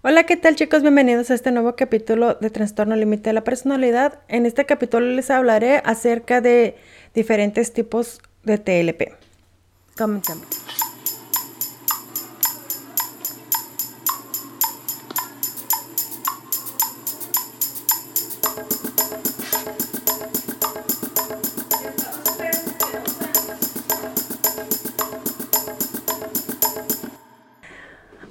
Hola, ¿qué tal chicos? Bienvenidos a este nuevo capítulo de Trastorno Límite de la Personalidad. En este capítulo les hablaré acerca de diferentes tipos de TLP. Comenzamos.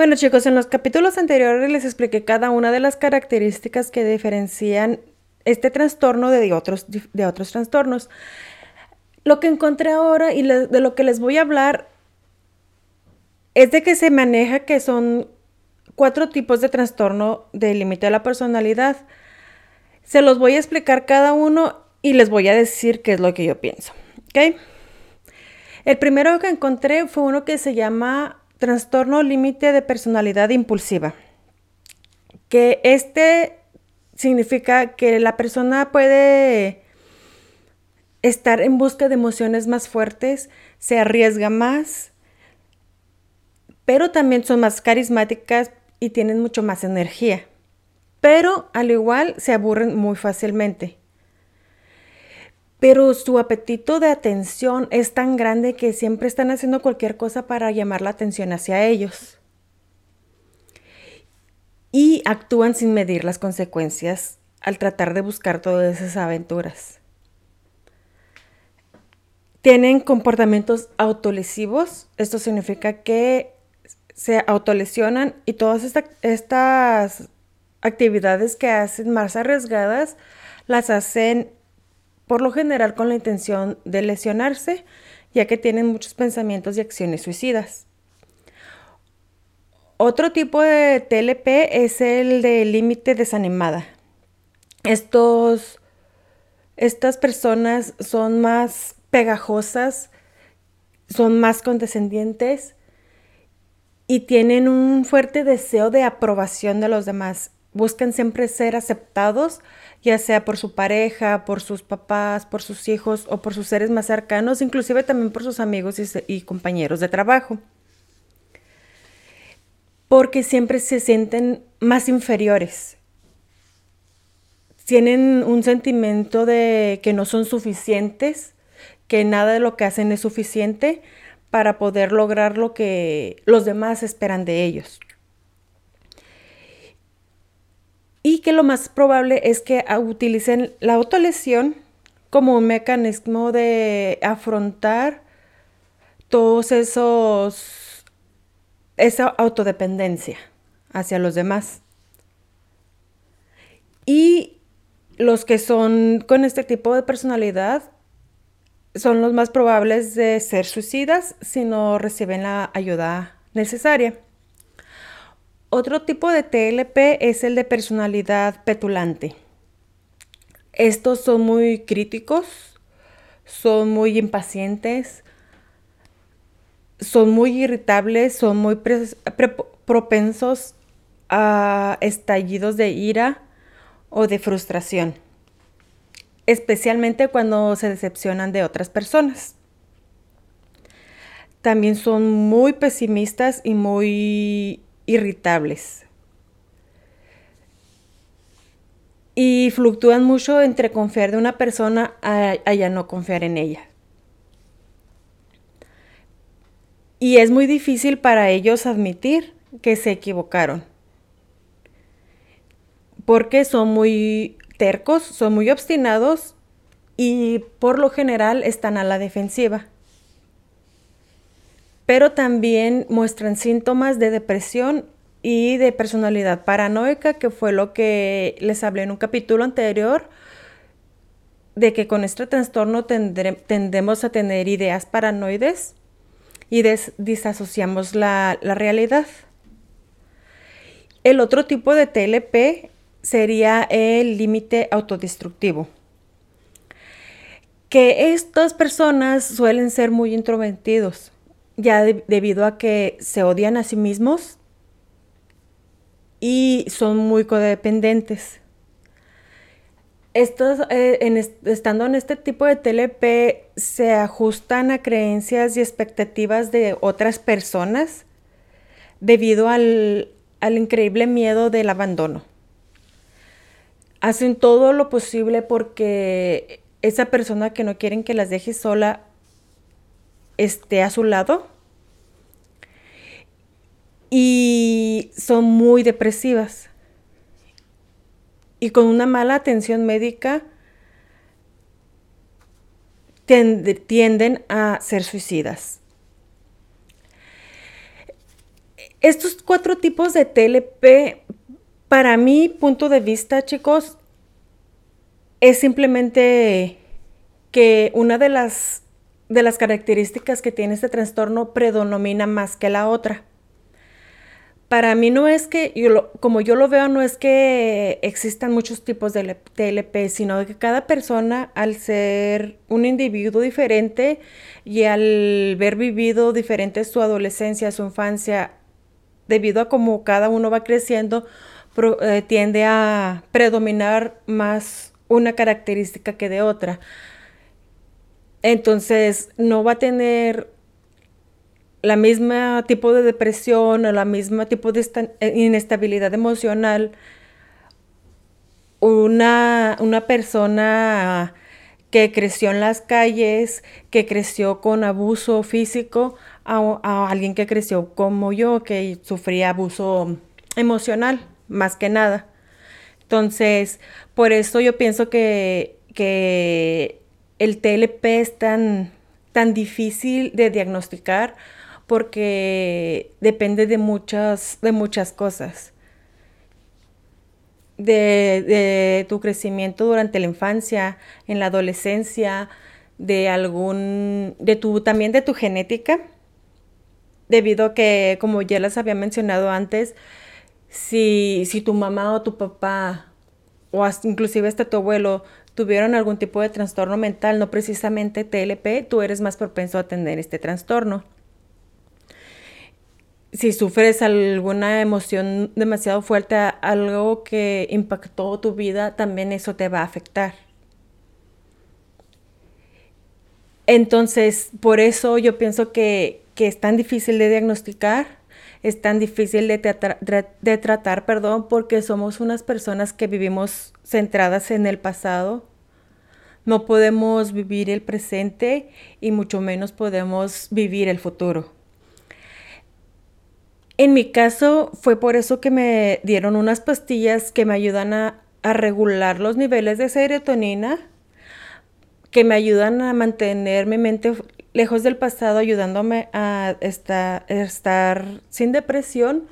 Bueno chicos, en los capítulos anteriores les expliqué cada una de las características que diferencian este trastorno de otros, de otros trastornos. Lo que encontré ahora y de lo que les voy a hablar es de que se maneja que son cuatro tipos de trastorno de límite de la personalidad. Se los voy a explicar cada uno y les voy a decir qué es lo que yo pienso. ¿Ok? El primero que encontré fue uno que se llama trastorno límite de personalidad impulsiva, que este significa que la persona puede estar en busca de emociones más fuertes, se arriesga más, pero también son más carismáticas y tienen mucho más energía. Pero al igual se aburren muy fácilmente pero su apetito de atención es tan grande que siempre están haciendo cualquier cosa para llamar la atención hacia ellos. Y actúan sin medir las consecuencias al tratar de buscar todas esas aventuras. Tienen comportamientos autolesivos. Esto significa que se autolesionan y todas estas actividades que hacen más arriesgadas las hacen por lo general con la intención de lesionarse, ya que tienen muchos pensamientos y acciones suicidas. Otro tipo de TLP es el de límite desanimada. Estos, estas personas son más pegajosas, son más condescendientes y tienen un fuerte deseo de aprobación de los demás. Buscan siempre ser aceptados ya sea por su pareja, por sus papás, por sus hijos o por sus seres más cercanos, inclusive también por sus amigos y, compañeros de trabajo. Porque siempre se sienten más inferiores. Tienen un sentimiento de que no son suficientes, que nada de lo que hacen es suficiente para poder lograr lo que los demás esperan de ellos. Y que lo más probable es que utilicen la autolesión como un mecanismo de afrontar todos esos esa autodependencia hacia los demás. Y los que son con este tipo de personalidad son los más probables de ser suicidas si no reciben la ayuda necesaria. Otro tipo de TLP es el de personalidad petulante. Estos son muy críticos, son muy impacientes, son muy irritables, son muy propensos a estallidos de ira o de frustración, especialmente cuando se decepcionan de otras personas. También son muy pesimistas y muy irritables. Y fluctúan mucho entre confiar de una persona a, ya no confiar en ella. Y es muy difícil para ellos admitir que se equivocaron. Porque son muy tercos, son muy obstinados y por lo general están a la defensiva pero también muestran síntomas de depresión y de personalidad paranoica, que fue lo que les hablé en un capítulo anterior, de que con este trastorno tendemos a tener ideas paranoides y disasociamos la, la realidad. El otro tipo de TLP sería el límite autodestructivo. Que estas personas suelen ser muy introvertidos ya debido a que se odian a sí mismos y son muy codependientes. Estos, eh, estando en este tipo de TLP, se ajustan a creencias y expectativas de otras personas debido al, al increíble miedo del abandono. Hacen todo lo posible porque esa persona que no quieren que las deje sola esté a su lado. Y son muy depresivas. Y con una mala atención médica tienden a ser suicidas. Estos cuatro tipos de TLP, para mi punto de vista, chicos, es simplemente que una de las, de las características que tiene este trastorno predomina más que la otra. Para mí no es que, yo como yo lo veo, no es que existan muchos tipos de TLP, sino que cada persona, al ser un individuo diferente y al ver vivido diferente su adolescencia, su infancia, debido a cómo cada uno va creciendo, eh, tiende a predominar más una característica que de otra. Entonces, no va a tener la misma tipo de depresión o la misma tipo de eh, inestabilidad emocional una, una persona que creció en las calles, que creció con abuso físico, a, alguien que creció como yo, que sufría abuso emocional, más que nada. Entonces, por eso yo pienso que, que el TLP es tan, tan difícil de diagnosticar porque depende de muchas, de muchas cosas. De, tu crecimiento durante la infancia, en la adolescencia, de algún, de tu, también de tu genética, debido a que, como ya les había mencionado antes, si, si tu mamá o tu papá, o inclusive hasta tu abuelo, tuvieron algún tipo de trastorno mental, no precisamente TLP, tú eres más propenso a tener este trastorno si sufres alguna emoción demasiado fuerte, algo que impactó tu vida, también eso te va a afectar. Entonces, por eso yo pienso que, es tan difícil de diagnosticar, es tan difícil de, de tratar, perdón, porque somos unas personas que vivimos centradas en el pasado. No podemos vivir el presente y mucho menos podemos vivir el futuro. En mi caso fue por eso que me dieron unas pastillas que me ayudan a, regular los niveles de serotonina, que me ayudan a mantener mi mente lejos del pasado, ayudándome a estar, sin depresión.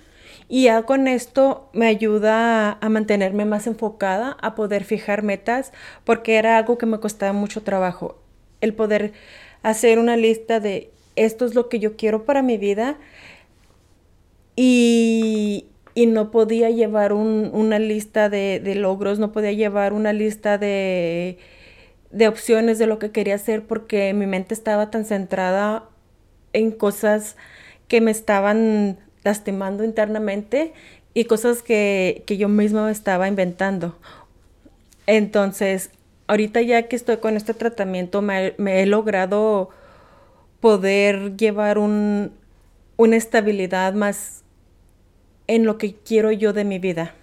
Y ya con esto me ayuda a, mantenerme más enfocada, a poder fijar metas, porque era algo que me costaba mucho trabajo. El poder hacer una lista de esto es lo que yo quiero para mi vida y, no podía llevar una lista de, logros, no podía llevar una lista de, opciones de lo que quería hacer porque mi mente estaba tan centrada en cosas que me estaban lastimando internamente y cosas que, yo misma estaba inventando. Entonces, ahorita ya que estoy con este tratamiento, me, he logrado poder llevar una estabilidad más, en lo que quiero yo de mi vida.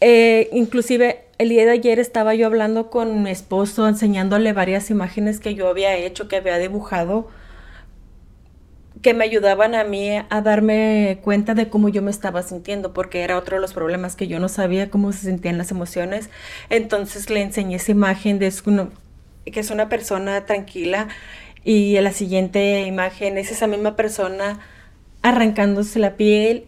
Eh, inclusive el día de ayer estaba yo hablando con mi esposo, enseñándole varias imágenes que yo había hecho, que había dibujado, que me ayudaban a mí a darme cuenta de cómo yo me estaba sintiendo, porque era otro de los problemas que yo no sabía cómo se sentían las emociones. Entonces le enseñé esa imagen de que es una persona tranquila y la siguiente imagen es esa misma persona arrancándose la piel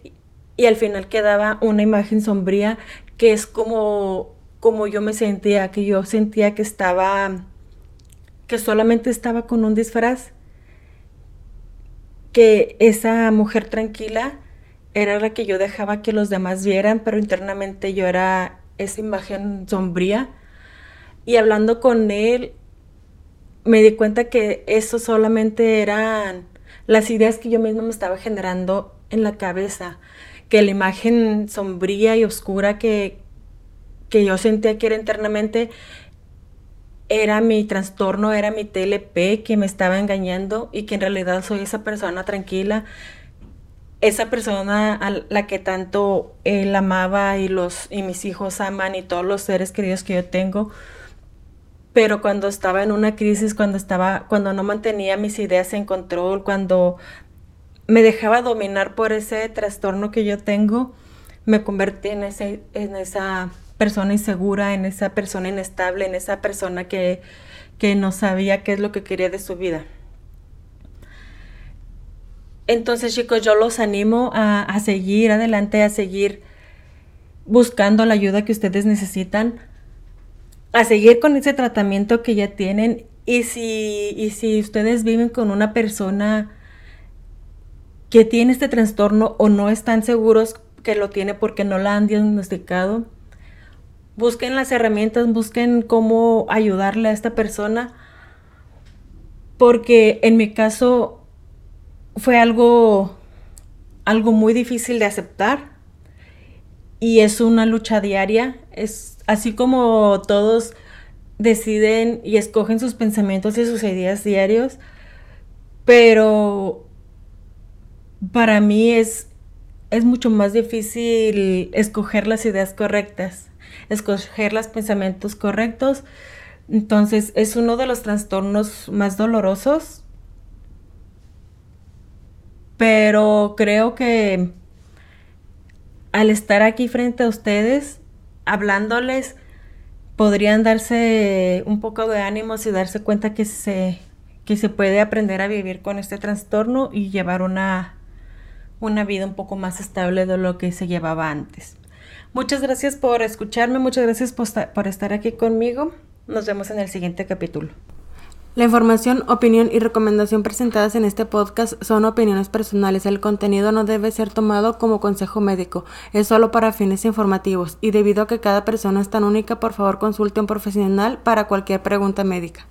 y al final quedaba una imagen sombría que es como, como yo me sentía, que yo sentía que estaba, que solamente estaba con un disfraz, que esa mujer tranquila era la que yo dejaba que los demás vieran, pero internamente yo era esa imagen sombría. Y hablando con él, me di cuenta que eso solamente eran las ideas que yo misma me estaba generando en la cabeza, que la imagen sombría y oscura que, que yo sentía que era internamente era mi trastorno, era mi TLP que me estaba engañando y que en realidad soy esa persona tranquila esa persona a la que tanto él amaba y los y mis hijos aman y todos los seres queridos que yo tengo. Pero cuando estaba en una crisis cuando estaba cuando no mantenía mis ideas en control cuando me dejaba dominar por ese trastorno que yo tengo me convertí en ese en esa persona insegura en esa persona inestable en esa persona que que no sabía qué es lo que quería de su vida entonces, chicos, yo los animo a, seguir adelante, a seguir buscando la ayuda que ustedes necesitan, a seguir con ese tratamiento que ya tienen. Y si, y si ustedes viven con una persona que tiene este trastorno o no están seguros que lo tiene porque no la han diagnosticado, busquen las herramientas, busquen cómo ayudarle a esta persona. Porque en mi caso, fue algo, algo muy difícil de aceptar y es una lucha diaria. Es así como todos deciden y escogen sus pensamientos y sus ideas diarios, pero para mí es, es mucho más difícil escoger las ideas correctas, escoger los pensamientos correctos. Entonces es uno de los trastornos más dolorosos pero creo que al estar aquí frente a ustedes, hablándoles, podrían darse un poco de ánimos y darse cuenta que se, que se puede aprender a vivir con este trastorno y llevar una, una vida un poco más estable de lo que se llevaba antes. Muchas gracias por escucharme, muchas gracias por estar aquí conmigo. Nos vemos en el siguiente capítulo. La información, opinión y recomendación presentadas en este podcast son opiniones personales. El contenido no debe ser tomado como consejo médico, es solo para fines informativos y debido a que cada persona es tan única, por favor consulte a un profesional para cualquier pregunta médica.